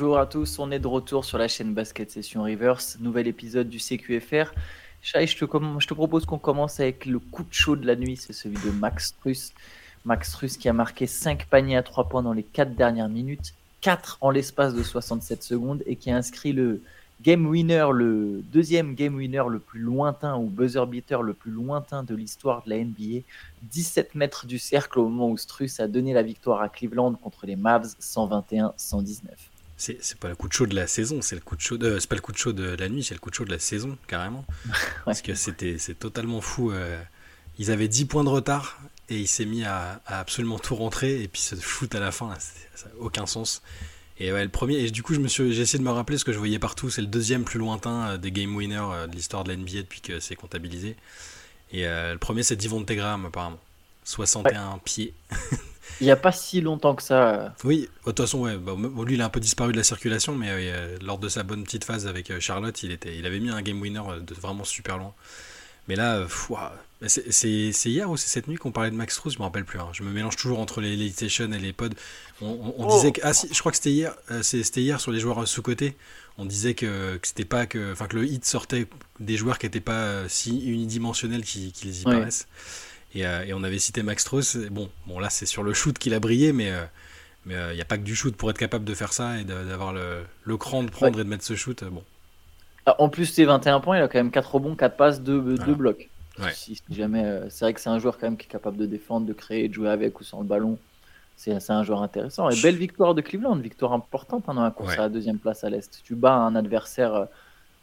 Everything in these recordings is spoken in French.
Bonjour à tous, on est de retour sur la chaîne Basket Session Reverse, nouvel épisode du CQFR. Chai, je te, propose qu'on commence avec le coup de chaud de la nuit, c'est celui de Max Truss. Max Truss qui a marqué 5 paniers à 3 points dans les 4 dernières minutes, 4 en l'espace de 67 secondes et qui a inscrit le game winner, le deuxième game winner le plus lointain ou buzzer beater le plus lointain de l'histoire de la NBA. 17 mètres du cercle au moment où Struss a donné la victoire à Cleveland contre les Mavs 121-119. C'est pas le coup de chaud de la saison, c'est le coup de chaud, c'est pas le coup de chaud de la nuit, c'est le coup de chaud de la saison carrément. Parce que c'était c'est totalement fou. Euh. ils avaient 10 points de retard et il s'est mis à, absolument tout rentrer et puis se shoot à la fin, ça n'a aucun sens. Et ouais, le premier, et du coup, je me suis, j'ai essayé de me rappeler ce que je voyais partout. C'est le deuxième plus lointain euh, des game winners euh, de l'histoire de la NBA depuis que c'est comptabilisé. Et euh, le premier, c'est Divon Tegram, apparemment. 61 pieds. il n'y a pas si longtemps que ça. Oui, de toute façon, ouais, bah, lui, il a un peu disparu de la circulation, mais lors de sa bonne petite phase avec Charlotte, il, était, il avait mis un game winner de vraiment super loin. Mais là, c'est hier ou c'est cette nuit qu'on parlait de Max Strauss, je me rappelle plus. Hein. Je me mélange toujours entre les Elite Station et les pods. On, oh. disait que ah si, je crois que c'était hier, euh, c'était hier sur les joueurs sous côté. On disait que, c'était pas que, enfin que le hit sortait des joueurs qui n'étaient pas euh, si unidimensionnels qu'ils y paraissent. Euh, et, on avait cité Max Strauss. Bon, bon là c'est sur le shoot qu'il a brillé, mais mais il n'y a pas que du shoot pour être capable de faire ça et d'avoir le, le, cran de prendre et de mettre ce shoot. Bon. Ah, en plus, c'est 21 points, il a quand même 4 rebonds, 4 passes, 2, blocs. Si, jamais, euh, c'est vrai que c'est un joueur quand même qui est capable de défendre, de créer, de jouer avec ou sans le ballon. C'est un joueur intéressant. Et belle victoire de Cleveland, victoire importante pendant hein, la course à la deuxième place à l'Est. Tu bats un adversaire euh,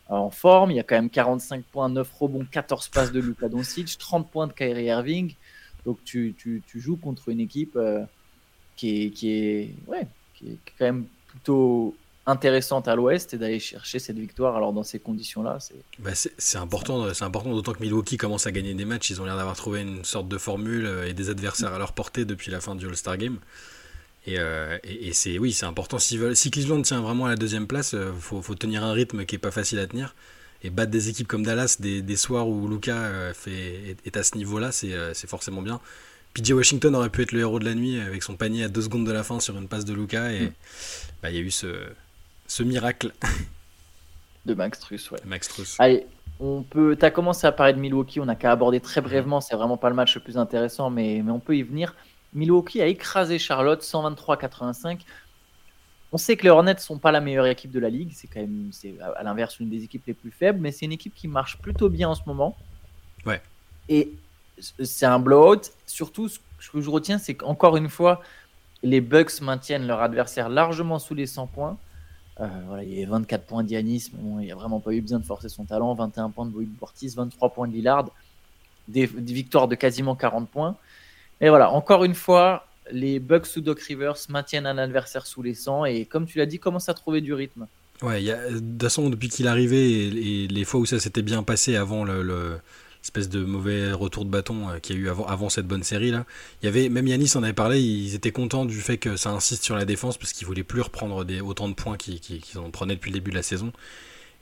en forme, il y a quand même 45 points, 9 rebonds, 14 passes de Luka Doncic, 30 points de Kyrie Irving. Donc tu, tu, tu joues contre une équipe euh, qui, est, qui, est, ouais, qui est quand même plutôt intéressante à l'Ouest et d'aller chercher cette victoire. Alors dans ces conditions-là, c'est bah c'est important, c'est important d'autant que Milwaukee commence à gagner des matchs. Ils ont l'air d'avoir trouvé une sorte de formule euh, et des adversaires à leur portée depuis la fin du All-Star Game. Et, euh, et, c'est oui, c'est important. Si, si, Cleveland tient vraiment à la deuxième place, il euh, faut, faut, tenir un rythme qui est pas facile à tenir. Et battre des équipes comme Dallas, des, des soirs où Luca fait, est, à ce niveau-là, c'est forcément bien. PJ Washington aurait pu être le héros de la nuit avec son panier à deux secondes de la fin sur une passe de Luca. Et mm. bah, il y a eu ce, ce miracle. De Max Truss, ouais. Max Truss. Allez, on peut. as commencé à parler de Milwaukee, on n'a qu'à aborder très brièvement, c'est vraiment pas le match le plus intéressant, mais, mais on peut y venir. Milwaukee a écrasé Charlotte 123-85. On sait que les Hornets sont pas la meilleure équipe de la ligue, c'est quand même, c'est à l'inverse une des équipes les plus faibles, mais c'est une équipe qui marche plutôt bien en ce moment. Ouais. Et c'est un blowout. Surtout, ce que je retiens, c'est qu'encore une fois, les Bucks maintiennent leur adversaire largement sous les 100 points. Euh, voilà, il y a 24 points d'Yanis, bon, il a vraiment pas eu besoin de forcer son talent. 21 points de Boyd Portis, 23 points de Lillard, des, victoires de quasiment 40 points. Et voilà, encore une fois, les Bucks sous Doc Rivers maintiennent un adversaire sous les 100 et comme tu l'as dit, commencent à trouver du rythme. Ouais, y a, de toute façon, depuis qu'il est arrivé et, les fois où ça s'était bien passé avant le espèce de mauvais retour de bâton euh, qu'il y a eu avant, cette bonne série là. Il y avait même Yanis en avait parlé, ils étaient contents du fait que ça insiste sur la défense parce qu'ils voulaient plus reprendre autant de points qu'ils en prenaient depuis le début de la saison.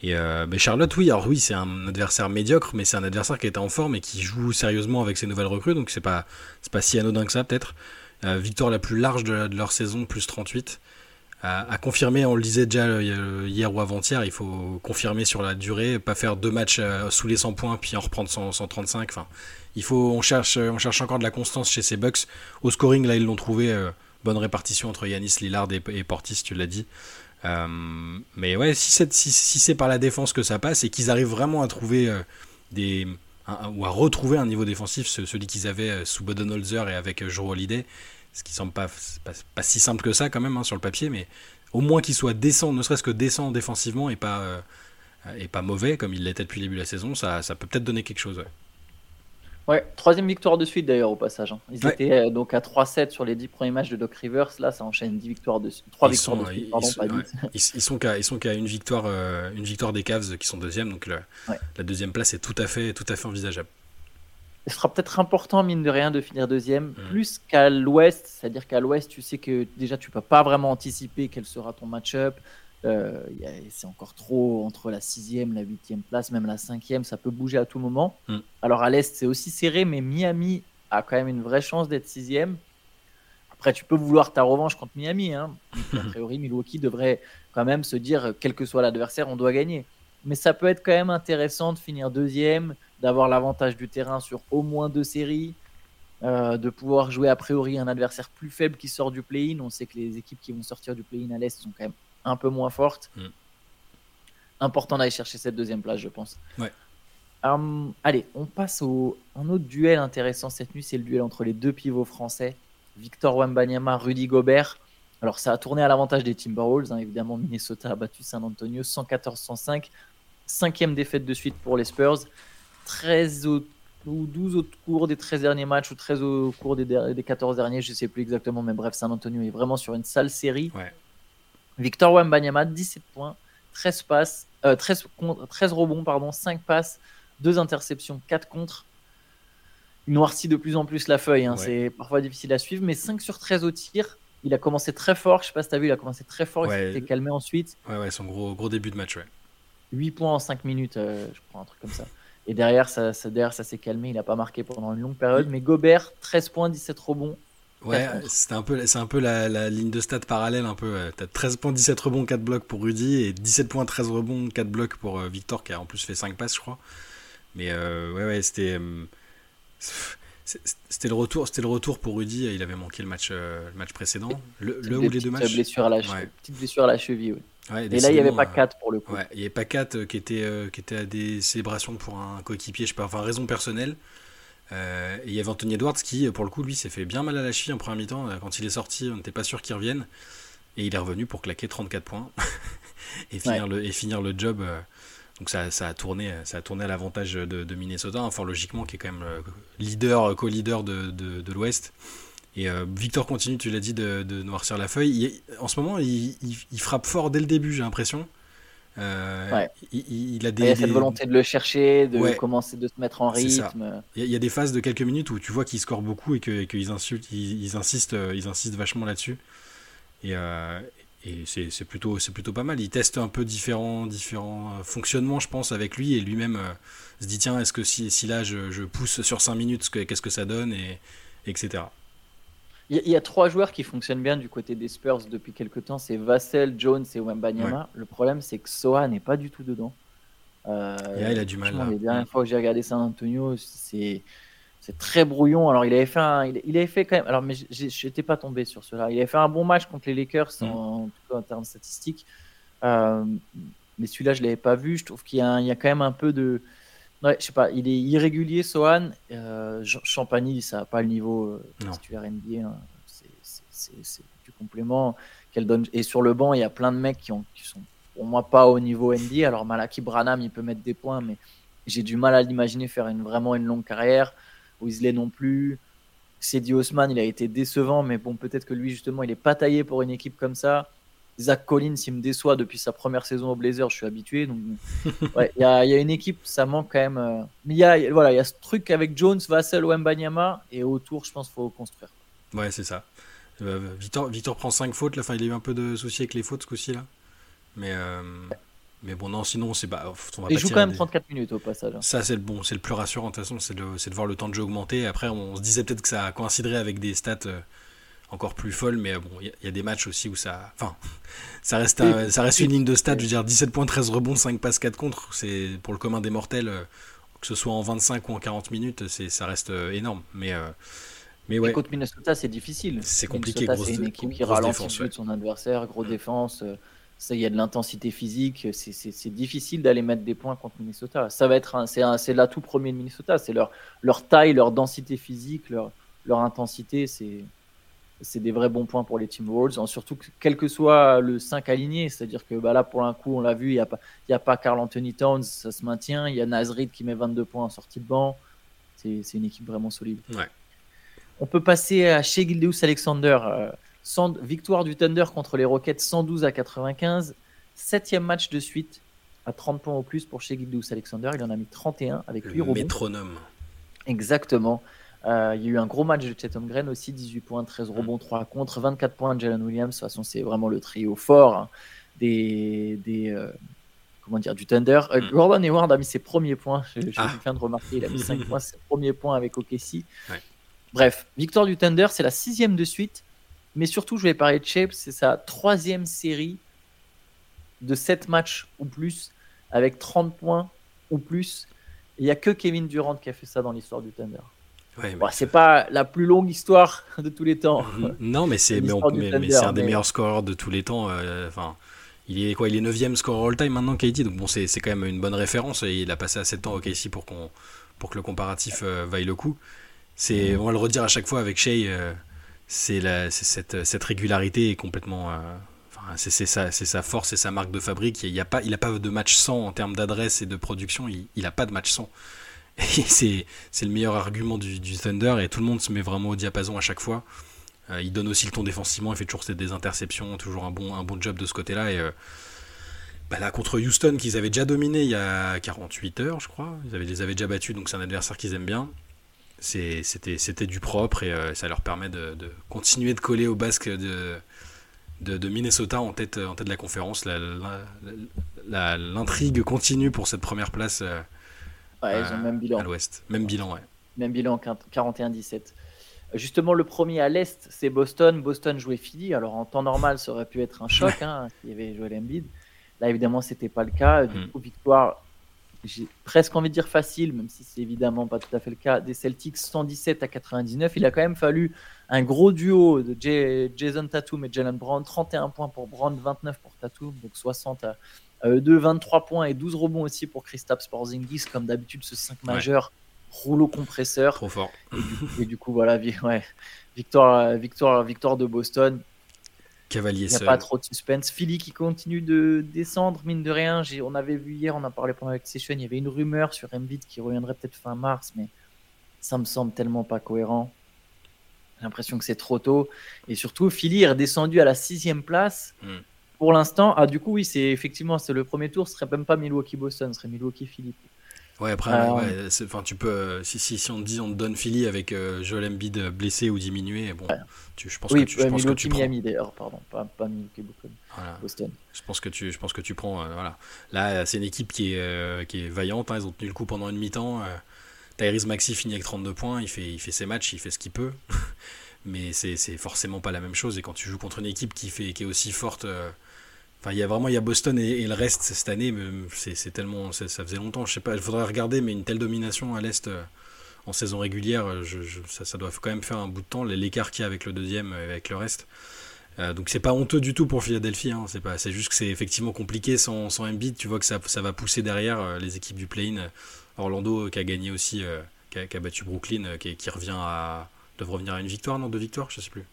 Et euh, mais Charlotte, oui, alors oui, c'est un adversaire médiocre, mais c'est un adversaire qui est en forme et qui joue sérieusement avec ses nouvelles recrues, donc c'est pas pas si anodin que ça peut-être. Euh, victoire la plus large de, leur saison, plus 38 à, confirmer, on le disait déjà euh, hier ou avant-hier, il faut confirmer sur la durée, pas faire deux matchs euh, sous les 100 points puis en reprendre 135. Enfin, il faut, on cherche, on cherche encore de la constance chez ces Bucks. Au scoring, là, ils l'ont trouvé. Euh, bonne répartition entre Yanis, Lillard et, Portis, tu l'as dit. Mais ouais, si c'est par la défense que ça passe et qu'ils arrivent vraiment à trouver des ou à retrouver un niveau défensif, celui qu'ils avaient sous Budenholzer et avec Joe Holiday, ce qui semble pas, pas, si simple que ça quand même hein, sur le papier, mais au moins qu'il soit décent, ne serait-ce que décent défensivement et pas, euh, et pas mauvais comme il l'était depuis le début de la saison, ça, ça peut peut-être donner quelque chose. Ouais troisième victoire de suite d'ailleurs au passage. Hein. Ils étaient euh, donc à 3-7 sur les 10 premiers matchs de Doc Rivers. Là, ça enchaîne 10 victoires de 3 victoires de suite. Pardon, ils, pas ils, sont qu'à ils sont qu'à une victoire euh, une victoire des Cavs qui sont deuxième, donc la deuxième place est tout à fait tout à fait envisageable ce sera peut-être important, mine de rien, de finir deuxième, mm. plus qu'à l'ouest. C'est-à-dire qu'à l'ouest, tu sais que déjà, tu peux pas vraiment anticiper quel sera ton match-up. Euh, c'est encore trop entre la sixième, la huitième place, même la cinquième, ça peut bouger à tout moment. Mm. Alors à l'est, c'est aussi serré, mais Miami a quand même une vraie chance d'être sixième. Après, tu peux vouloir ta revanche contre Miami. Hein. A priori, Milwaukee devrait quand même se dire, quel que soit l'adversaire, on doit gagner. Mais ça peut être quand même intéressant de finir deuxième, d'avoir l'avantage du terrain sur au moins deux séries, euh, de pouvoir jouer a priori un adversaire plus faible qui sort du play-in. On sait que les équipes qui vont sortir du play-in à l'Est sont quand même un peu moins fortes. Mm. Important d'aller chercher cette deuxième place, je pense. Ouais. Hum, allez, on passe au un autre duel intéressant cette nuit, c'est le duel entre les deux pivots français, Victor Wembanyama, Rudy Gobert. Alors ça a tourné à l'avantage des Timberwolves, hein. évidemment Minnesota a battu San Antonio 114-105, cinquième défaite de suite pour les Spurs, 13 ou 12 au cours des 13 derniers matchs ou 13 au cours des, des 14 derniers, je ne sais plus exactement, mais bref, San Antonio est vraiment sur une sale série. Victor Wembanyama, 17 points, 13 passes, 13, euh, 13 rebonds, pardon, 5 passes, deux interceptions, 4 contre. Il noircit de plus en plus la feuille, hein. c'est parfois difficile à suivre, mais 5 sur 13 au tir. Il a commencé très fort, je sais pas si tu as vu, il a commencé très fort, il s'est calmé ensuite. Ouais, ouais, son gros, gros début de match, ouais. 8 points en 5 minutes, euh, je crois, un truc comme ça. Et derrière, ça, ça, derrière, ça s'est calmé, il n'a pas marqué pendant une longue période. Mais Gobert, 13 points, 17 rebonds. Ouais, c'est un peu, c'est un peu la, ligne de stats parallèle. Un peu. Tu as 13 points, 17 rebonds, 4 blocs pour Rudy et 17 points, 13 rebonds, 4 blocs pour euh, Victor qui a en plus fait 5 passes, je crois. Mais euh, ouais, ouais, c'était. Euh, c'était le retour, c'était le retour pour Rudy. Il avait manqué le match, euh, le match précédent, le, ou les deux matchs. Blessure à la Petite blessure à la cheville. et là, il n'y avait pas 4 pour le coup. il n'y avait pas 4 qui était, qui était à des célébrations pour un coéquipier, je sais pas, enfin raison personnelle. Et il y avait Anthony Edwards qui, pour le coup, lui, s'est fait bien mal à la cheville en première mi-temps. Quand il est sorti, on n'était pas sûr qu'il revienne. Et il est revenu pour claquer 34 points et, finir le, et finir le job. Donc ça, a tourné, ça a tourné à l'avantage de, Minnesota, enfin logiquement qui est quand même leader, co-leader de, l'Ouest. Et euh, Victor continue, tu l'as dit, de, noircir la feuille. en ce moment, il, frappe fort dès le début, j'ai l'impression. Euh, il, a des, il cette volonté de le chercher, de commencer de se mettre en rythme. Il y, a, des phases de quelques minutes où tu vois qu'il score beaucoup et qu'ils insultent, ils, insistent, ils insistent vachement là-dessus. Et, euh, et c'est plutôt, plutôt pas mal. Il teste un peu différents, différents euh, fonctionnements, je pense, avec lui, et lui-même euh, se dit tiens, est-ce que si, si là je, pousse sur 5 minutes, qu'est-ce que ça donne, et, etc. Il y, a trois joueurs qui fonctionnent bien du côté des Spurs depuis quelques temps c'est Vassell, Jones et Wembanyama. Le problème, c'est que Soa n'est pas du tout dedans. Euh, il a du mal. Là. Les dernières fois que j'ai regardé San Antonio, c'est c'est très brouillon. Alors, il avait fait, un, il, avait fait quand même. Alors, mais j'étais pas tombé sur cela. Il avait fait un bon match contre les Lakers mm. en, en termes statistiques. Euh, mais celui-là, je l'avais pas vu. Je trouve qu'il y, a quand même un peu de. Ouais, je sais pas. Il est irrégulier, Sohan. Euh, Champagny, ça n'a pas le niveau euh, titulaire NBA. Hein. C'est du complément qu'elle donne. Et sur le banc, il y a plein de mecs qui, ont, qui sont pour moi pas au niveau NBA. Alors, Malaki Branham, il peut mettre des points, mais j'ai du mal à l'imaginer faire une, vraiment une longue carrière. Weasley non plus. Cedi Osman, il a été décevant, mais bon, peut-être que lui, justement, il n'est pas taillé pour une équipe comme ça. Zach Collins, il me déçoit depuis sa première saison au Blazers, je suis habitué. Donc, il y, a, une équipe, ça manque quand même. Euh, mais il y a, voilà, il y a ce truc avec Jones, Vassell, Wembanyama, et autour, je pense qu'il faut construire. Ouais, c'est ça. Euh, Victor, Victor prend 5 fautes, là. Enfin, il a eu un peu de soucis avec les fautes ce coup-ci, là. Mais. Euh, mais bon, non, sinon, c'est pas. On il joue quand même 34 minutes au passage. Hein. Ça, c'est le bon, c'est le plus rassurant de toute façon, c'est de, de, voir le temps de jeu augmenter. Après, on se disait peut-être que ça coïnciderait avec des stats euh, encore plus folles, mais euh, bon, il y, a des matchs aussi où ça. Enfin, ça reste, ça reste une ligne de stats. Je veux dire, 17 points, 13 rebonds, 5 passes, 4 contre. C'est pour le commun des mortels, euh, que ce soit en 25 ou en 40 minutes, ça reste énorme. Mais. mais ouais. Et contre Minnesota, c'est difficile. C'est compliqué. c'est une équipe qui ralentit de son adversaire, gros mm. défense il y a de l'intensité physique. C'est difficile d'aller mettre des points contre Minnesota. Ça va être, c'est l'atout premier de Minnesota. C'est leur, leur taille, leur densité physique, leur, leur intensité. C'est c'est des vrais bons points pour les Timberwolves. Surtout quel que soit le 5 aligné, c'est-à-dire que bah là, pour un coup, on l'a vu, il n'y a, pas, a pas Carl Anthony Towns, ça se maintient. Il y a Nazrid qui met 22 points en sortie de banc. C'est une équipe vraiment solide. On peut passer à chez Gildeus Alexander. Euh, victoire du Thunder contre les Rockets 112 à 95. Septième match de suite à 30 points au plus pour chez Gildous Alexander. Il en a mis 31 avec 8 rebonds. Métronome. Exactement. Euh, il y a eu un gros match de Chet Holmgren aussi, 18 points, 13 mm. rebonds, 3 contre, 24 points de Jalen Williams. De toute façon, c'est vraiment le trio fort hein, des, des euh, comment dire, du Thunder. Euh, mm. Gordon Hayward a mis ses premiers points. Je, je ah. viens de remarquer, il a mis 5 points, ses premiers points avec OKC. Bref, victoire du Thunder, c'est la sixième de suite. Mais surtout, je vais parler de Shea, c'est sa troisième série de 7 matchs ou plus avec 30 points ou plus. Il n'y a que Kevin Durant qui a fait ça dans l'histoire du Thunder. Ouais, c'est pas la plus longue histoire de tous les temps. Mm, mm. Non, mais c'est un des meilleurs scoreurs de tous les temps. Euh, enfin, il est quoi Il est 9 scoreur all-time maintenant, KD. Donc bon, c'est quand même une bonne référence. Il a passé assez de temps au KC pour, qu'on pour que le comparatif euh, vaille le coup. C'est mm. on va le redire à chaque fois avec Shea. Euh, c'est cette, cette régularité est complètement. Euh, c'est sa, sa, force et sa marque de fabrique. Il n'y a pas, il a pas de match 100 en termes d'adresse et de production. Il, il a pas de match 100. c'est le meilleur argument du, Thunder. Et tout le monde se met vraiment au diapason à chaque fois. Euh, il donne aussi le ton défensivement, il fait toujours des interceptions, toujours un bon, un bon job de ce côté-là. Et euh, bah là, contre Houston, qu'ils avaient déjà dominé il y a 48 heures, je crois, ils avaient, les avaient déjà battus, donc c'est un adversaire qu'ils aiment bien. C'était du propre et euh, ça leur permet de, continuer de coller au basque de, de, Minnesota en tête, en tête de la conférence. L'intrigue continue pour cette première place ouais, ils ont même bilan. à l'ouest. Même bilan, ouais. Même bilan 41-17. Justement, le premier à l'Est, c'est Boston. Boston jouait Philly. Alors, en temps normal, ça aurait pu être un choc. Hein, s'il y avait Joel Embiid. Là, évidemment, c'était pas le cas. Du mm. coup, victoire, j'ai presque envie de dire facile, même si c'est évidemment pas tout à fait le cas, des Celtics 117 à 99. Il a quand même fallu un gros duo de Jason Tatum et Jalen Brown. 31 points pour Brown, 29 pour Tatum, donc 60 à 2, 23 points et 12 rebonds aussi pour Kristaps Porzingis. Comme d'habitude, ce 5 majeur rouleau compresseur. Trop fort. Et du, coup, voilà, ouais, victoire, victoire, victoire de Boston. Cavalier Il n'y a pas trop de suspense. Philly qui continue de descendre, mine de rien. On avait vu hier, on a parlé pendant la session, il y avait une rumeur sur Embiid qui reviendrait peut-être fin mars, mais ça me semble tellement pas cohérent. J'ai l'impression que c'est trop tôt. Et surtout, Philly est redescendu à la sixième place. Hmm. Pour l'instant, ah du coup oui, c'est effectivement c'est le premier tour, ce serait même pas Milwaukee-Boston, ce serait Milwaukee-Philly. Ouais, après, euh, enfin, tu peux, euh, si, si, si, on te dit, on te donne Philly avec euh, Joel Embiid blessé ou diminué, bon, tu, je pense que tu, je pense que tu Miami d'ailleurs, pardon, pas, pas Milwaukee Boston. Je pense que tu, je pense que tu prends, voilà. Là, c'est une équipe qui est, qui est vaillante, hein, ils ont tenu le coup pendant une mi-temps. Tyrese Maxi finit avec 32 points, il fait, il fait ses matchs, il fait ce qu'il peut, mais c'est forcément pas la même chose. Et quand tu joues contre une équipe qui, fait, qui est aussi forte il y a vraiment il y a Boston et, le reste cette année, c'est tellement, ça faisait longtemps. Je sais pas, il faudrait regarder, mais une telle domination à l'est euh, en saison régulière, euh, je, ça, doit quand même faire un bout de temps. L'écart qu'il y a avec le deuxième, euh, avec le reste. donc c'est pas honteux du tout pour Philadelphie. Hein. c'est pas, c'est juste que c'est effectivement compliqué sans, sans Embiid. Tu vois que ça, ça va pousser derrière les équipes du play-in. Orlando qui a gagné aussi, qui a, battu Brooklyn, qui, qui, revient à, devrait revenir à une victoire, non deux victoires, je sais plus.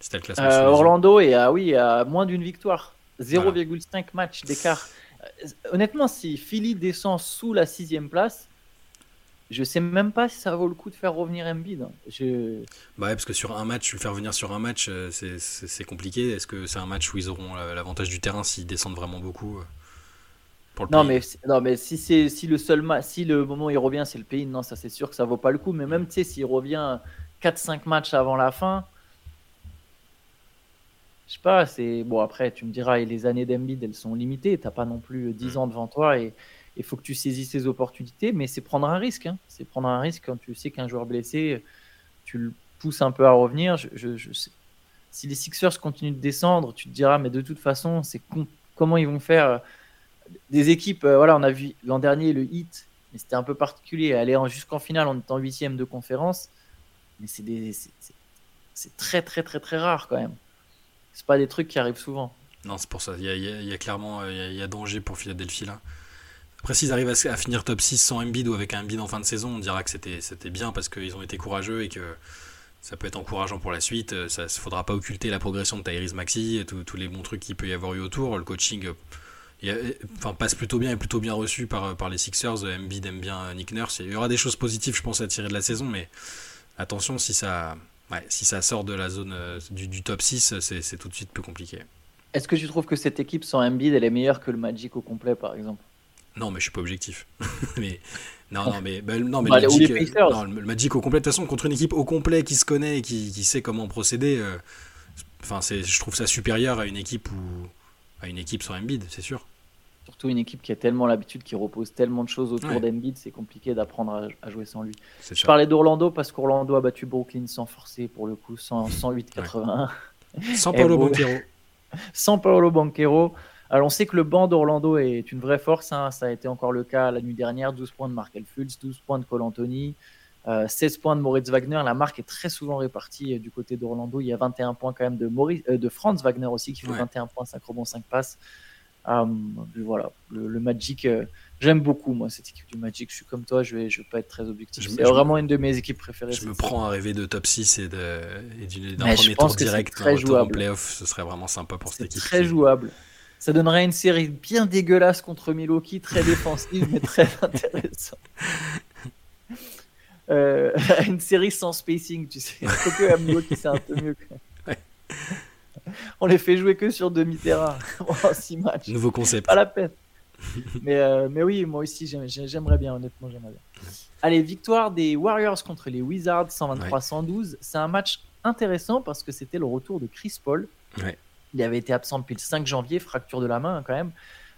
C'était le classement. Orlando est à oui à moins d'une victoire. 0,5 match d'écart. Euh, honnêtement, si Philly descend sous la sixième place, je sais même pas si ça vaut le coup de faire revenir Embiid. Hein. Je... Bah ouais, parce que sur un match, le faire venir sur un match, euh, c'est compliqué. Est-ce que c'est un match où ils auront l'avantage du terrain s'ils descendent vraiment beaucoup euh, pour le non, mais, non, mais si c'est si le seul si le moment où il revient, c'est le pays, non, ça c'est sûr que ça vaut pas le coup. Mais même, sais, s'il revient 4-5 matchs avant la fin, je sais pas, c'est bon après tu me diras les années d'Embiid elles sont limitées, t'as pas non plus 10 mm. ans devant toi et il faut que tu saisisses ces opportunités, mais c'est prendre un risque, hein. c'est prendre un risque quand tu sais qu'un joueur blessé, tu le pousses un peu à revenir. Je, je, Si les Sixers continuent de descendre, tu te diras mais de toute façon c'est comment ils vont faire des équipes. Euh, voilà, on a vu l'an dernier le Heat, mais c'était un peu particulier, aller jusqu'en finale en étant huitième de conférence, mais c'est c'est très très très très rare quand même c'est pas des trucs qui arrivent souvent. Non, c'est pour ça. Il y, a, clairement il a, danger pour Philadelphie là. Après, s'ils arrivent à, finir top 6 sans Embiid ou avec un Embiid en fin de saison, on dira que c'était bien parce qu'ils ont été courageux et que ça peut être encourageant pour la suite. Ça ne faudra pas occulter la progression de Tyrese Maxi et tous les bons trucs qu'il peut y avoir eu autour. Le coaching enfin, passe plutôt bien et plutôt bien reçu par, par les Sixers. Embiid aime bien Nick Nurse. Il y aura des choses positives, je pense, à tirer de la saison, mais attention si ça Ouais, si ça sort de la zone euh, du, top 6, c'est tout de suite plus compliqué. Est-ce que tu trouves que cette équipe sans Embiid, elle est meilleure que le Magic au complet, par exemple? Non, mais je suis pas objectif. mais non, non, mais, bah, non, mais le, Magic, euh, non, le, Magic, au complet, de toute façon, contre une équipe au complet qui se connaît et qui, qui sait comment procéder, euh, enfin, je trouve ça supérieur à une équipe à une équipe sans Embiid, c'est sûr. Surtout une équipe qui a tellement l'habitude, qui repose tellement de choses autour d'Embiid, c'est compliqué d'apprendre à, jouer sans lui. Je parlais d'Orlando parce qu'Orlando a battu Brooklyn sans forcer, pour le coup, 108-81. Sans Paolo Banquero. Sans Paolo Banquero. Alors on sait que le banc d'Orlando est une vraie force, hein. ça a été encore le cas la nuit dernière, 12 points de Markel Fultz, 12 points de Cole Anthony, 16 points de Moritz Wagner, la marque est très souvent répartie du côté d'Orlando, il y a 21 points quand même de, Maurice, de Franz Wagner aussi qui fait 21 points, 5 rebonds, 5 passes. Voilà, le, Magic, J'aime beaucoup, moi, cette équipe du Magic. Je suis comme toi, je vais, je vais pas être très objectif. C'est vraiment une de mes équipes préférées. Je me prends à rêver de top 6 et d'un premier tour direct très jouable. en playoff. Ce serait vraiment sympa pour cette équipe. très jouable. Ça donnerait une série bien dégueulasse contre Milwaukee, très défensive, mais très intéressante. Euh, une série sans spacing, tu sais. que à Milwaukee, c'est un peu mieux. On les fait jouer que sur demi-terrain. 6 matchs. Nouveau concept. Pas la peine. mais, euh, mais oui, moi aussi, j'aimerais bien, honnêtement, j'aimerais bien. Allez, victoire des Warriors contre les Wizards, 123-112. C'est un match intéressant parce que c'était le retour de Chris Paul. Il avait été absent depuis le 5 janvier, fracture de la main quand même.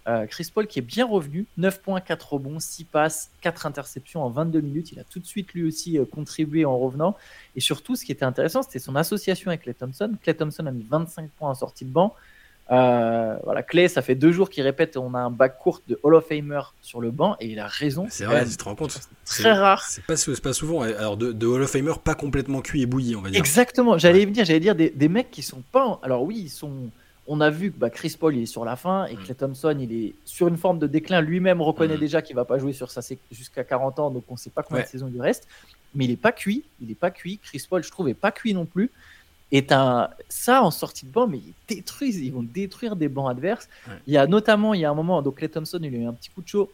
Euh, Chris Paul qui est bien revenu, 9 points, 4 rebonds, 6 passes, 4 interceptions en 22 minutes. Il a tout de suite lui aussi euh, contribué en revenant. Et surtout, ce qui était intéressant, c'était son association avec Clay Thompson. Clay Thompson a mis 25 points en sortie de banc. Euh, voilà, Clay, ça fait deux jours qu'il répète on a un bac court de Hall of Famer sur le banc et il a raison. C'est vrai, tu te rends compte. Très rare. C'est pas, pas souvent. Alors, de, Hall of Famer pas complètement cuit et bouilli, on va dire. Exactement, j'allais dire, j'allais dire des, des, mecs qui sont pas. Alors, oui, ils sont. On a vu que bah, Chris Paul il est sur la fin et Clay mm. Thompson il est sur une forme de déclin. Lui-même reconnaît mm. déjà qu'il va pas jouer sur ça jusqu'à 40 ans, donc on sait pas combien de saisons il reste. Mais il est pas cuit, il est pas cuit. Chris Paul, je trouve, est pas cuit non plus est un ça en sortie de banc, mais ils détruisent, ils vont détruire des bancs adverses. Il y a notamment, il y a un moment, donc Clay Thompson, il a eu un petit coup de chaud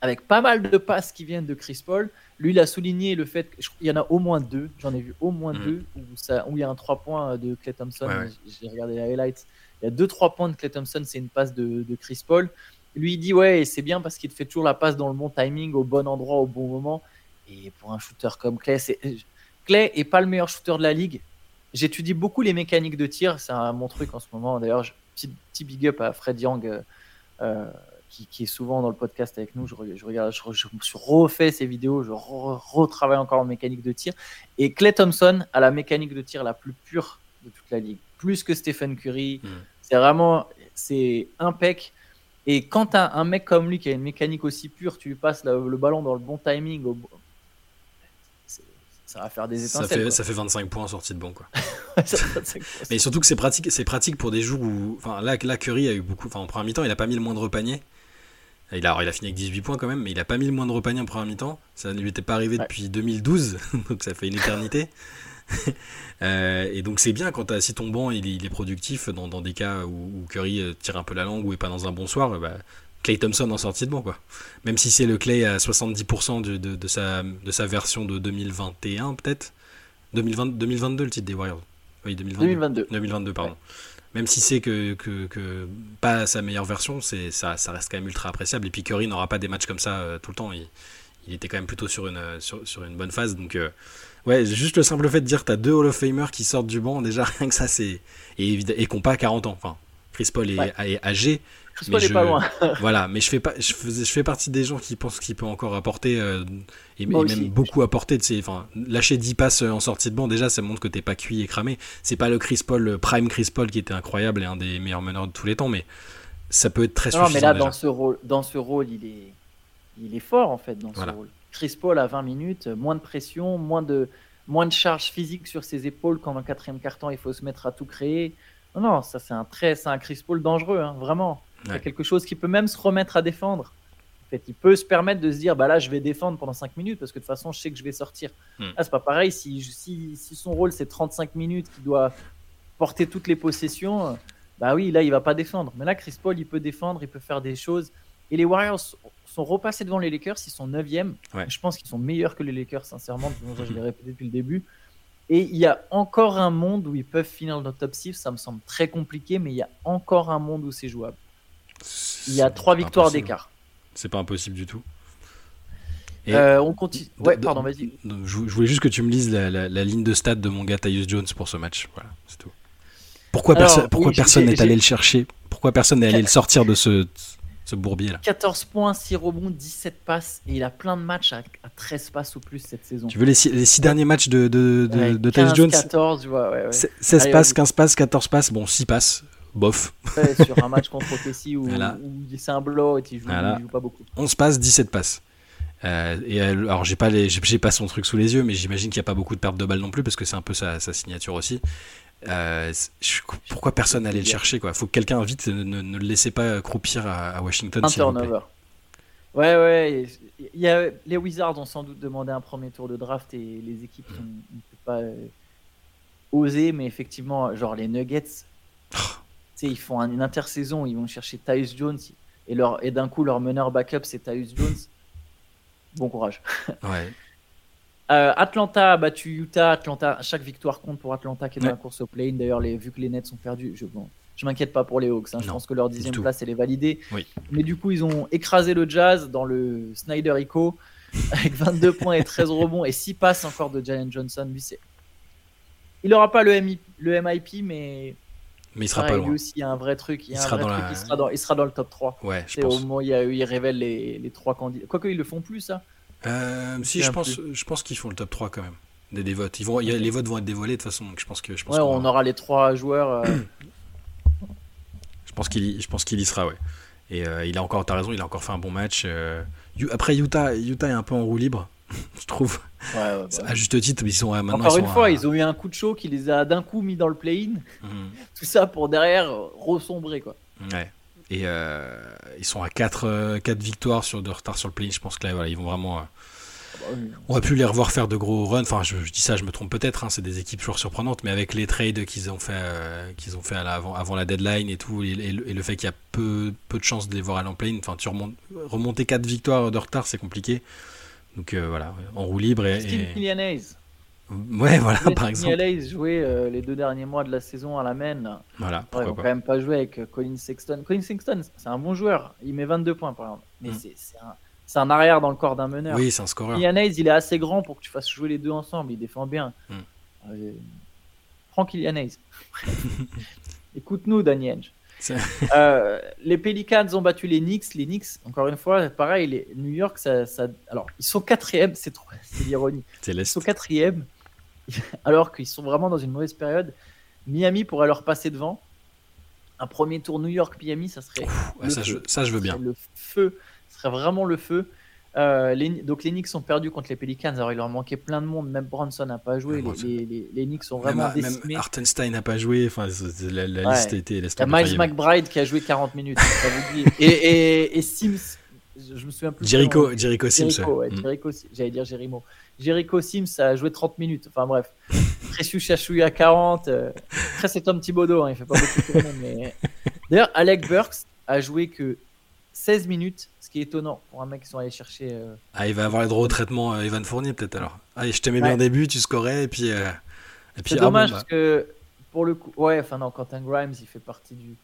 avec pas mal de passes qui viennent de Chris Paul. Lui, il a souligné le fait qu'il y en a au moins deux, j'en ai vu au moins mhm. deux, où, ça, où il y a un 3 points de Clay Thompson. J'ai regardé les highlights. Il y a deux 3 points de Clay Thompson, c'est une passe de, de, Chris Paul. Lui, il dit Ouais, c'est bien parce qu'il te fait toujours la passe dans le bon timing, au bon endroit, au bon moment. Et pour un shooter comme Clay, c'est. Clay est pas le meilleur shooter de la ligue, J'étudie beaucoup les mécaniques de tir, c'est mon truc en ce moment. D'ailleurs, petit, petit big up à Fred Young, euh, euh, qui, est souvent dans le podcast avec nous. Je, regarde, je, je, me suis refait ses vidéos, je retravaille encore en mécanique de tir. Et Clay Thompson a la mécanique de tir la plus pure de toute la ligue, plus que Stephen Curry. Mm. C'est vraiment, c'est impec. Et quand tu as un mec comme lui qui a une mécanique aussi pure, tu lui passes le ballon dans le bon timing, au, ça va faire des étincelles. Ça fait, ça fait 25 points en sortie de banc. Quoi. Mais surtout que c'est pratique, c'est pratique pour des jours où. Enfin, là, là, Curry a eu beaucoup. Enfin, en première mi-temps, il a pas mis le moindre panier. Il a, il a fini avec 18 points quand même, mais il a pas mis le moindre panier en première mi-temps. Ça ne lui était pas arrivé depuis 2012, donc ça fait une éternité. Euh, et donc c'est bien quand as, si ton banc il, est productif dans, dans des cas où, Curry euh, tire un peu la langue ou est pas dans un bon soir, bah, Clay Thompson en sortie de banc, quoi. Même si c'est le Clay à 70% de, de, sa, de sa version de 2021, peut-être 2022, le titre des Warriors. Oui, 2022. 2022, pardon. Même si c'est que, que, que, pas sa meilleure version, c'est ça, ça reste quand même ultra appréciable. Et puis Curry n'aura pas des matchs comme ça euh, tout le temps. Il, il, était quand même plutôt sur une, sur, sur une bonne phase. Donc, euh, ouais, juste le simple fait de dire que tu as deux Hall of Famers qui sortent du banc, déjà, rien que ça, c'est. Et, et qu'on pas 40 ans. Enfin, Chris Paul est, est âgé, mais pas loin. voilà, mais je fais pas, je fais, je fais partie des gens qui pensent qu'il peut encore apporter euh, et, même beaucoup apporter. Enfin, lâcher 10 passes en sortie de banc, déjà, ça montre que t'es pas cuit et cramé. C'est pas le Chris Paul, prime Chris Paul qui était incroyable et un des meilleurs meneurs de tous les temps, mais ça peut être très non, suffisant. Non, mais là, dans ce rôle, dans ce rôle, il est, il est fort en fait dans ce rôle. Chris Paul à 20 minutes, moins de pression, moins de, moins de charge physique sur ses épaules quand dans le quatrième carton il faut se mettre à tout créer. Non, non, ça c'est un très, c'est un Chris Paul dangereux, hein, vraiment. C'est quelque chose qui peut même se remettre à défendre. En fait, il peut se permettre de se dire bah là, je vais défendre pendant 5 minutes parce que de toute façon, je sais que je vais sortir. Hmm. c'est pas pareil. Si, si, si son rôle c'est 35 minutes, qu'il doit porter toutes les possessions, bah oui, là, il va pas défendre. Mais là, Chris Paul, il peut défendre, il peut faire des choses. Et les Warriors sont repassés devant les Lakers, ils sont 9e. Je pense qu'ils sont meilleurs que les Lakers, sincèrement. Je l'ai répété depuis le début. Et il y a encore un monde où ils peuvent finir dans le top 6. Ça me semble très compliqué, mais il y a encore un monde où c'est jouable. Il y a trois victoires d'écart. C'est pas impossible du tout. Euh, on continue. Ouais, pardon, vas-y. Je, voulais juste que tu me lises la, ligne de stade de mon gars Tyus Jones pour ce match. Voilà, c'est tout. Pourquoi, pourquoi personne n'est allé le chercher? Pourquoi personne n'est allé le sortir de ce. ce bourbier là. 14 points, 6 rebonds, 17 passes et il a plein de matchs à, 13 passes ou plus cette saison. Tu veux les 6 derniers matchs de, de, de, de 15, Jones? 14, tu vois, ouais, 16 passes, 15 passes, 14 passes, bon 6 passes, bof. sur un match contre OKC où, c'est un blow et il joue, joue pas beaucoup. 11 passes, 17 passes. Euh, et alors j'ai pas les, j'ai pas son truc sous les yeux, mais j'imagine qu'il n'y a pas beaucoup de pertes de balles non plus parce que c'est un peu sa, sa signature aussi. Euh, pourquoi personne n'allait le chercher quoi? Faut que quelqu'un vite ne, ne, le laissez pas croupir à, Washington. Un turnover. Ouais ouais. Il y a, les Wizards ont sans doute demandé un premier tour de draft et les équipes ne peuvent pas euh, oser, mais effectivement genre les Nuggets, oh. Ils font une intersaison, ils vont chercher Tyus Jones et leur et d'un coup leur meneur backup c'est Tyus Jones. Bon courage. Ouais. Euh, Atlanta a battu Utah. Atlanta, chaque victoire compte pour Atlanta qui est dans la course au play-in. D'ailleurs, vu que les Nets sont perdus, je, bon, je m'inquiète pas pour les Hawks. Hein. Je pense que leur dixième place, elle est validée. Mais du coup, ils ont écrasé le Jazz dans le Snyder Eco avec 22 points et 13 rebonds et 6 passes encore de Jalen Johnson. Lui. Il n'aura pas le, le MIP, mais. Mais il sera pas loin. Lui aussi, il y a un vrai truc. Il, sera, dans il, sera, dans, il sera dans le top 3. Ouais, je pense. Au moment où il, il révèle les, les trois candidats. Quoique, ils le font plus, ça. Euh, si, je pense, je pense qu'ils font le top 3 quand même. Des, des votes. Ils vont, les votes vont être dévoilés de toute façon, donc je pense que. Je pense ouais, on aura les trois joueurs. Euh. je pense qu'il y, je pense qu'il y sera, ouais. Et euh, il a encore, t'as raison, il a encore fait un bon match. Après, Utah, Utah est un peu en roue libre, je trouve. Ouais, ouais, À juste titre, ils sont maintenant. Encore une fois, ils ont eu un coup de chaud qui les a d'un coup mis dans le play-in. Mhm. Tout ça pour derrière ressombrer, quoi. Ouais. Et euh, ils sont à 4, 4 victoires sur de retard sur le play. Je pense que là, voilà, ils vont vraiment. Euh, on va plus les revoir faire de gros runs. Enfin, je, dis ça, je me trompe peut-être. Hein, c'est des équipes toujours surprenantes, mais avec les trades qu'ils ont fait, euh, qu'ils ont fait avant, avant, la deadline et tout, et, le, fait qu'il y a peu, peu de chances de les voir à l'emplane. Enfin, tu remontes, remonter 4 victoires de retard, c'est compliqué. Donc voilà, en roue libre. Et, et... Ouais, voilà, par exemple. Allais jouer euh, les deux derniers mois de la saison à la main. Voilà. Ouais, ils vont quand même pas jouer avec euh, Colin Sexton. Colin Sexton, c'est un bon joueur. Il met 22 points, par exemple. Mais mm. c'est un, arrière dans le corps d'un meneur. Oui, c'est un scoreur. Kylian il est assez grand pour que tu fasses jouer les deux ensemble. Il défend bien. Mm. Euh, Kylian Écoute-nous, Daniel. Euh, les Pelicans ont battu les Knicks. Les Knicks, encore une fois, pareil, les New York, ça, ça... alors ils sont quatrième, c'est trop, c'est l'ironie. Ils sont quatrième, alors qu'ils sont vraiment dans une mauvaise période. Miami pourrait leur passer devant. Un premier tour New York-Miami, ça serait. ça, je, veux bien. Le feu, ce serait vraiment le feu. Euh, les, donc les Knicks sont perdus contre les Pelicans. Alors il leur manquait plein de monde. Même Bronson n'a pas joué. les, les, les, Knicks sont vraiment même, décimés. Même Artenstein n'a pas joué. Enfin, la, liste était. Il y a Miles McBride qui a joué 40 minutes. et, et, et, Sims, je me souviens plus. Jericho, Jericho Sims. Mm. J'allais dire Jericho. Jericho Sims a joué 30 minutes. Enfin bref. Précieux Chachouille à 40. Euh, après, c'est Tom Thibodeau. Hein, il fait pas beaucoup tourner. Mais... D'ailleurs, Alec Burks a joué que 16 minutes, ce qui est étonnant pour un mec qui sont allés chercher. Euh, ah, il va avoir le droit au traitement euh, Evan Fournier, peut-être alors. Ah, je t'aimais bien au début, tu scorais, et puis. et puis c'est dommage bah. parce que, pour le coup. Ouais, enfin non, Quentin Grimes, il fait partie du,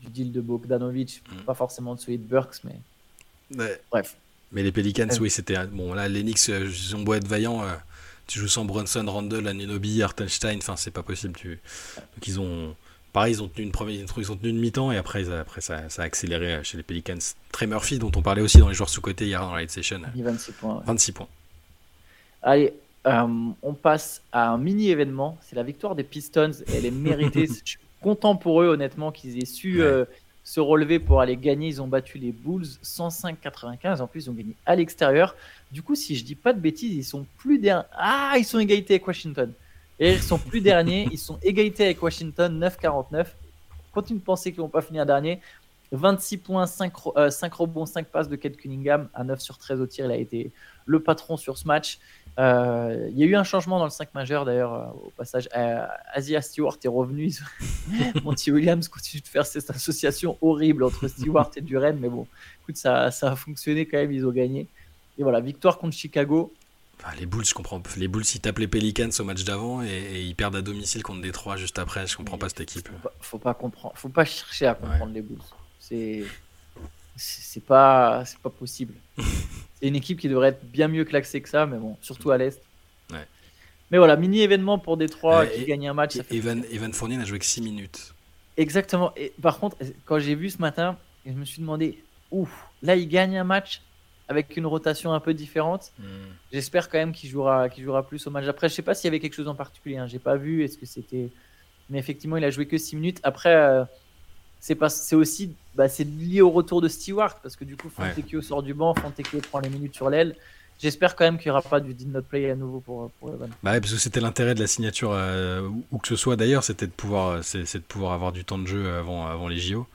du deal de Bogdanovic. Mm. Pas forcément de celui de Burks, mais. Bref. Mais les Pelicans, oui, c'était. Bon, là, les Knicks, euh, ils ont beau être vaillants. Euh, tu joues sans Brunson, Randall, Anunobi, Artenstein. Enfin, c'est pas possible. Tu... Donc, ils ont. Pareil, ils ont tenu une première, ils ont tenu une mi-temps et après, après ça, ça, a accéléré chez les Pelicans. Trey Murphy, dont on parlait aussi dans les joueurs sous-côté hier dans la light session. 26 points. 26 points. Allez, euh, on passe à un mini événement. C'est la victoire des Pistons. Elle est méritée. Je suis content pour eux, honnêtement, qu'ils aient su se relever pour aller gagner. Ils ont battu les Bulls 105-95. En plus, ils ont gagné à l'extérieur. Du coup, si je dis pas de bêtises, ils sont plus derniers. Ah, ils sont égalités avec Washington. Et ils sont plus derniers. Ils sont égalités avec Washington 9-49. Continue de penser qu'ils vont pas finir dernier. 26 points, 5, 5 euh, rebonds, 5 passes de Kate Cunningham à 9 sur 13 au tir. Il a été le patron sur ce match. Euh, il y a eu un changement dans le 5 majeur d'ailleurs euh, au passage. Asia Stewart est revenu. Monty Williams continue de faire cette association horrible entre Stewart et Duren, mais bon, écoute, ça, ça a fonctionné quand même, ils ont gagné. Et voilà, victoire contre Chicago. Les Bulls, je comprends. Les Bulls, ils tapent les Pelicans au match d'avant et, ils perdent à domicile contre Détroit juste après. Je comprends pas cette équipe. Faut pas, faut pas comprendre. Faut pas chercher à comprendre les Bulls. C'est c'est pas c'est pas possible. c'est une équipe qui devrait être bien mieux classée que ça, mais bon, surtout à l'est. Mais voilà, mini événement pour Détroit qui gagne un match. Evan, Evan Fournier n'a joué que 6 minutes. Exactement. Et par contre, quand j'ai vu ce matin, je me suis demandé ouf, là il gagne un match avec une rotation un peu différente. Hmm. J'espère quand même qu'il jouera, qu'il jouera plus au match. Après, je sais pas s'il y avait quelque chose en particulier. Hein. J'ai pas vu. Est-ce que c'était. Mais effectivement, il a joué que 6 minutes. Après, euh, c'est pas, c'est aussi, bah, c'est lié au retour de Stewart parce que du coup, Fontecchio sort du banc, Fontecchio prend les minutes sur l'aile. J'espère quand même qu'il n'y aura pas du did not play à nouveau pour, pour Evan. Bah ouais, parce que c'était l'intérêt de la signature, euh, où que ce soit d'ailleurs, c'était de pouvoir, c'est, de pouvoir avoir du temps de jeu avant, avant les JO.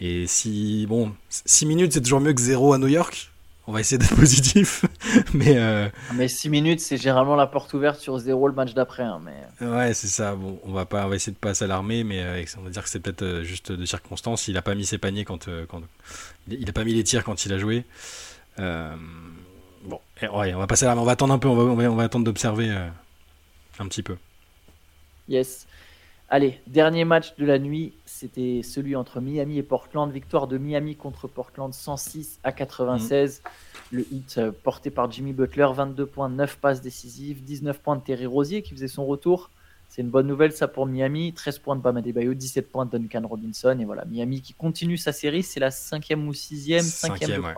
Et si, bon, 6 minutes, c'est toujours mieux que 0 à New York. On va essayer d'être positif. mais, euh... mais 6 minutes, c'est généralement la porte ouverte sur 0 le match d'après. Hein, mais... Ouais, c'est ça. Bon, on va, pas, on va essayer de pas s'alarmer, mais euh, on va dire que c'est peut-être euh, juste de circonstances. Il a pas mis ses paniers quand. Euh, quand... Il a pas mis les tirs quand il a joué. Bon, ouais, on va pas s'alarmer. On va attendre un peu. On va, on va, attendre d'observer un petit peu. Yes. Allez, dernier match de la nuit, c'était celui entre Miami et Portland. Victoire de Miami contre Portland 106 à 96. Mm. Le hit euh, porté par Jimmy Butler, 22 points, 9 passes décisives, 19 points de Terry Rosier qui faisait son retour. C'est une bonne nouvelle ça pour Miami. 13 points de Bama Bayo, 17 points de Duncan Robinson. Et voilà, Miami qui continue sa série. C'est la cinquième ou sixième Cinquième, de...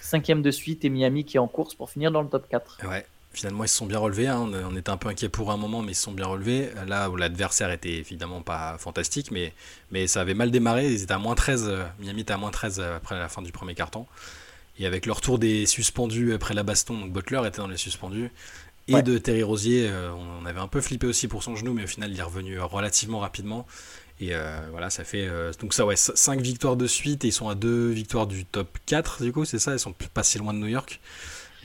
cinquième de suite et Miami qui est en course pour finir dans le top 4. Ouais, finalement ils se sont bien relevés. Hein. On, était un peu inquiet pour un moment, mais ils se sont bien relevés. Là où l'adversaire était évidemment pas fantastique, mais, mais ça avait mal démarré. Ils étaient à moins 13. Euh, Miami était à moins 13 euh, après la fin du premier carton. Et avec le retour des suspendus après la baston, donc Butler était dans les suspendus. Et de Terry Rosier, euh, on avait un peu flippé aussi pour son genou, mais au final il est revenu relativement rapidement. Et voilà, ça fait. donc ça, ouais, 5 victoires de suite et ils sont à 2 victoires du top 4, du coup, c'est ça? Ils sont pas si loin de New York.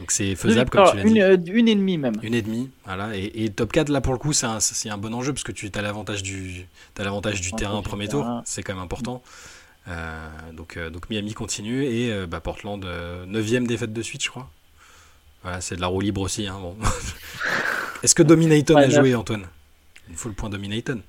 Donc c'est faisable comme tu l'as dit. Euh, une, et demie même. Une et demie, voilà. Et, top 4 là pour le coup c'est un, un, bon enjeu parce que tu as l'avantage du, as l'avantage du terrain premier tour, c'est quand même important. Euh, donc, euh, donc Miami continue et bah, Portland 9ème défaite de suite je crois. Voilà, c'est de la roue libre aussi. Hein, bon. Est-ce que Dominaton a joué Antoine? Il faut le point Dominaton.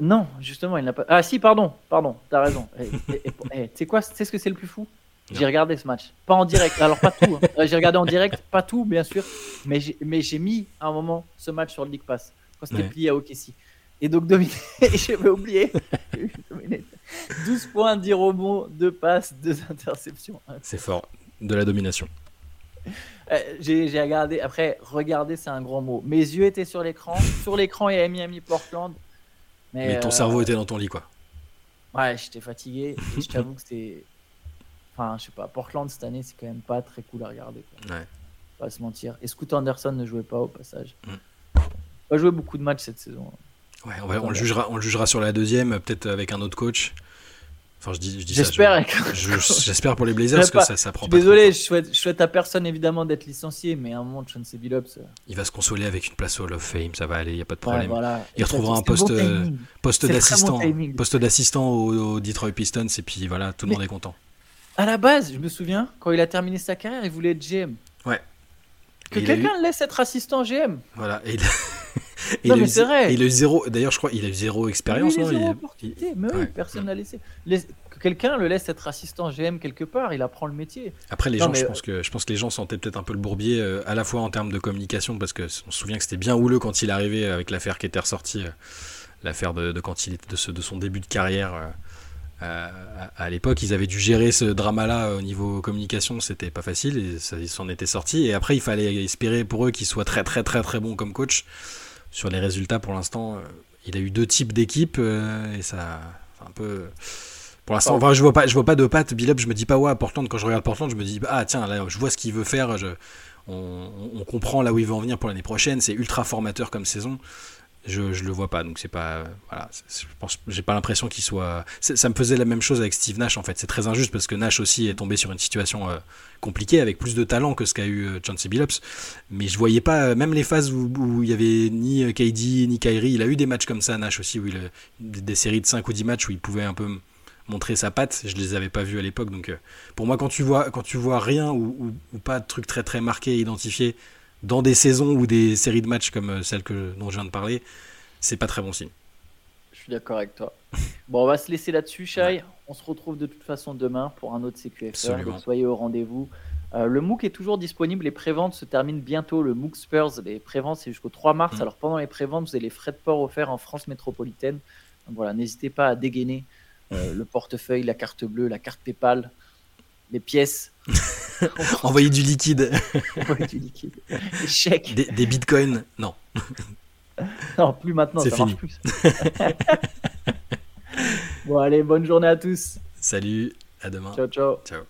Non, justement, il n'a pas. Ah si, pardon, pardon, t'as raison. Tu sais quoi, c'est ce que c'est le plus fou? J'ai regardé ce match. Pas en direct. Alors, pas tout. Hein. Euh, j'ai regardé en direct, pas tout, bien sûr. Mais j'ai, mis à un moment ce match sur le League Pass. Quand c'était plié à OKC. Et donc, dominé. J'avais oublié. 12 points, 10 rebonds, 2 passes, 2 interceptions. C'est fort. De la domination. Euh, j'ai, regardé. Après, regarder, c'est un grand mot. Mes yeux étaient sur l'écran. Sur l'écran, il y avait Miami Portland. Mais, ton cerveau euh, était dans ton lit, quoi. Ouais, j'étais fatigué. Et je t'avoue que c'était Enfin, je sais pas, Portland cette année, c'est quand même pas très cool à regarder. Ouais. Pas se mentir. Et Scoot Anderson ne jouait pas au passage. Mm. Pas joué beaucoup de matchs cette saison. Ouais, on, le jugera, on le jugera sur la deuxième, peut-être avec un autre coach. Enfin, je dis, je dis J'espère. J'espère pour les Blazers parce que ça, ça prend pas. Désolé, je souhaite, je souhaite à personne évidemment d'être licencié, mais à un moment, Chauncey Billups. Il va se consoler avec une place au Hall of Fame, ça va aller, il n'y a pas de problème. Il retrouvera un poste, euh, poste d'assistant, poste d'assistant au, Detroit Pistons et puis voilà, tout le monde est content. À la base, je me souviens, quand il a terminé sa carrière, il voulait être GM. Ouais. Que quelqu'un le laisse être assistant GM. Voilà. Et il... non, mais c'est vrai. Il a eu zéro. D'ailleurs, je crois qu'il a eu zéro expérience. Il a eu zéro opportunité. Mais oui, personne n'a laissé. Que quelqu'un le laisse être assistant GM quelque part, il apprend le métier. Après, les gens, je, pense que, je pense que les gens sentaient peut-être un peu le bourbier, euh, à la fois en termes de communication, parce qu'on se souvient que c'était bien houleux quand il arrivait avec l'affaire qui était ressortie, euh, l'affaire de, quand il était de, de, son début de carrière. Euh, euh, à, l'époque, ils avaient dû gérer ce drama-là au niveau communication, c'était pas facile, et ils s'en étaient sortis. Et après, il fallait espérer pour eux qu'ils soient très très très très bons comme coach. Sur les résultats, pour l'instant, euh, il a eu deux types d'équipes, euh, et ça, un peu. Pour l'instant, je vois pas, je vois pas de patte. Billup, je me dis pas ouais, Portland. Quand je regarde Portland, je me dis ah tiens, là, je vois ce qu'il veut faire. on, on, comprend là où il veut en venir pour l'année prochaine. C'est ultra formateur comme saison je, je le vois pas. Donc c'est pas, voilà, je pense, j'ai pas l'impression qu'il soit. Ça me faisait la même chose avec Steve Nash en fait. C'est très injuste parce que Nash aussi est tombé sur une situation euh, compliquée avec plus de talent que ce qu'a eu euh, Chauncey Billups. Mais je voyais pas, euh, même les phases où, il y avait ni KD ni Kyrie, il a eu des matchs comme ça Nash aussi où il des séries de 5 ou 10 matchs où il pouvait un peu montrer sa patte. Je les avais pas vus à l'époque. Donc pour moi, quand tu vois, quand tu vois rien ou, ou, pas de trucs très très marqués, identifiés dans des saisons ou des séries de matchs comme euh, celle que, dont je viens de parler, c'est pas très bon signe. Je suis d'accord avec toi. Bon, on va se laisser là-dessus, Shai. On se retrouve de toute façon demain pour un autre CQFR. Donc soyez au rendez-vous. Euh, le MOOC est toujours disponible. Les préventes se terminent bientôt. Le MOOC Spurs, les préventes, c'est jusqu'au 3 mars. Mm. Alors pendant les préventes, vous avez les frais de port offerts en France métropolitaine. Donc voilà, n'hésitez pas à dégainer euh, le portefeuille, la carte bleue, la carte PayPal les pièces. Envoyer du liquide. Envoyer du liquide. Des chèques. Des, bitcoins, non. non, plus maintenant, ça fini. marche plus. bon, allez, bonne journée à tous. Salut, à demain. Ciao, ciao. Ciao.